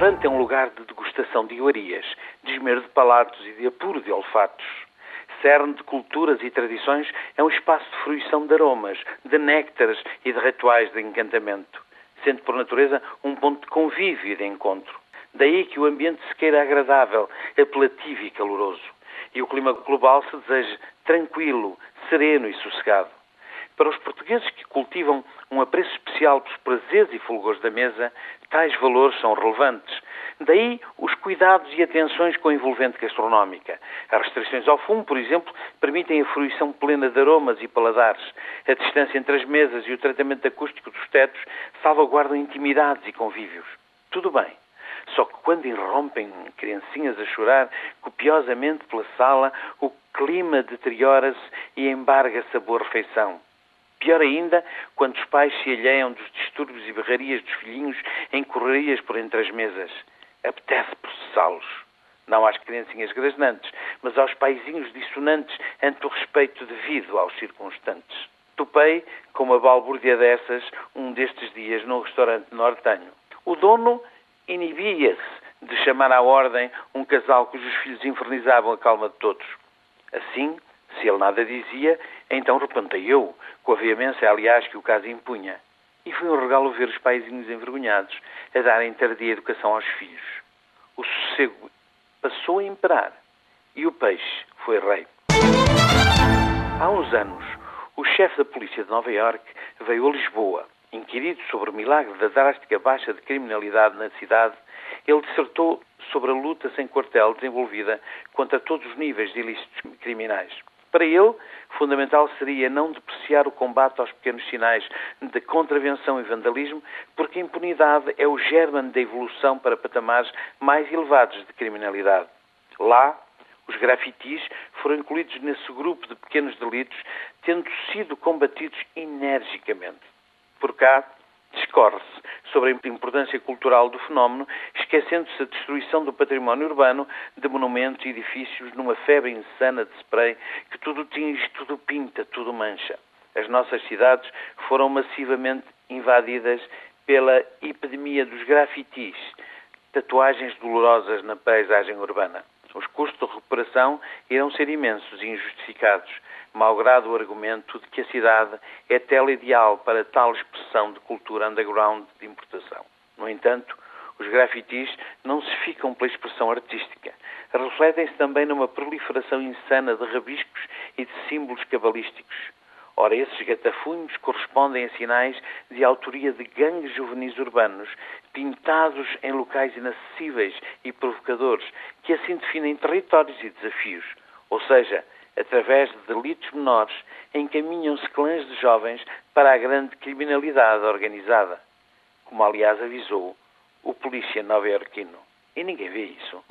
restaurante é um lugar de degustação de iguarias, de esmero de palatos e de apuro de olfatos. Cerne de culturas e tradições é um espaço de fruição de aromas, de néctares e de rituais de encantamento, sendo por natureza um ponto de convívio e de encontro. Daí que o ambiente se queira agradável, apelativo e caloroso. E o clima global se deseja tranquilo, sereno e sossegado. Para os portugueses que cultivam um apreço especial pelos prazeres e fulgores da mesa, tais valores são relevantes. Daí os cuidados e atenções com a envolvente gastronómica. As restrições ao fumo, por exemplo, permitem a fruição plena de aromas e paladares. A distância entre as mesas e o tratamento acústico dos tetos salvaguardam intimidades e convívios. Tudo bem. Só que quando irrompem criancinhas a chorar copiosamente pela sala, o clima deteriora-se e embarga-se a boa refeição. Pior ainda, quando os pais se alheiam dos distúrbios e berrarias dos filhinhos em correrias por entre as mesas. Apetece processá-los. Não às criancinhas grasnantes, mas aos paizinhos dissonantes ante o respeito devido aos circunstantes. Topei com uma balbúrdia dessas um destes dias num restaurante nortenho. O dono inibia-se de chamar à ordem um casal cujos filhos infernizavam a calma de todos. Assim, se ele nada dizia, então repentei eu, com a veemência, aliás, que o caso impunha. E foi um regalo ver os paizinhos envergonhados a darem tardia educação aos filhos. O sossego passou a imperar e o peixe foi rei. Há uns anos, o chefe da polícia de Nova Iorque veio a Lisboa. Inquirido sobre o milagre da drástica baixa de criminalidade na cidade, ele dissertou sobre a luta sem quartel desenvolvida contra todos os níveis de ilícitos criminais. Para ele, fundamental seria não depreciar o combate aos pequenos sinais de contravenção e vandalismo, porque a impunidade é o germe da evolução para patamares mais elevados de criminalidade. Lá, os grafitis foram incluídos nesse grupo de pequenos delitos, tendo sido combatidos energicamente. Por cá, discorre-se sobre a importância cultural do fenómeno, esquecendo-se da destruição do património urbano, de monumentos e edifícios, numa febre insana de spray que tudo tinge, tudo pinta, tudo mancha. As nossas cidades foram massivamente invadidas pela epidemia dos grafitis, tatuagens dolorosas na paisagem urbana. Os custos de recuperação irão ser imensos e injustificados, malgrado o argumento de que a cidade é tela ideal para tal expressão de cultura underground de importação. No entanto, os grafitis não se ficam pela expressão artística. Refletem-se também numa proliferação insana de rabiscos e de símbolos cabalísticos. Ora, esses gatafunhos correspondem a sinais de autoria de gangues juvenis urbanos, pintados em locais inacessíveis e provocadores, que assim definem territórios e desafios. Ou seja, através de delitos menores, encaminham-se clãs de jovens para a grande criminalidade organizada, como aliás avisou o polícia nova-iorquino. E ninguém vê isso.